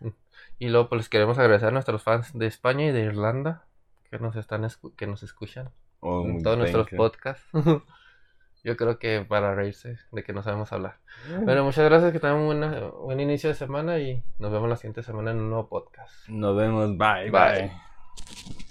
Y luego pues les queremos agradecer a nuestros fans de España y de Irlanda que nos están que nos escuchan o en todos nuestros you. podcasts. *laughs* Yo creo que para reírse de que no sabemos hablar. Bueno, muchas gracias, que tengan un buen inicio de semana y nos vemos la siguiente semana en un nuevo podcast. Nos vemos, bye. Bye. bye.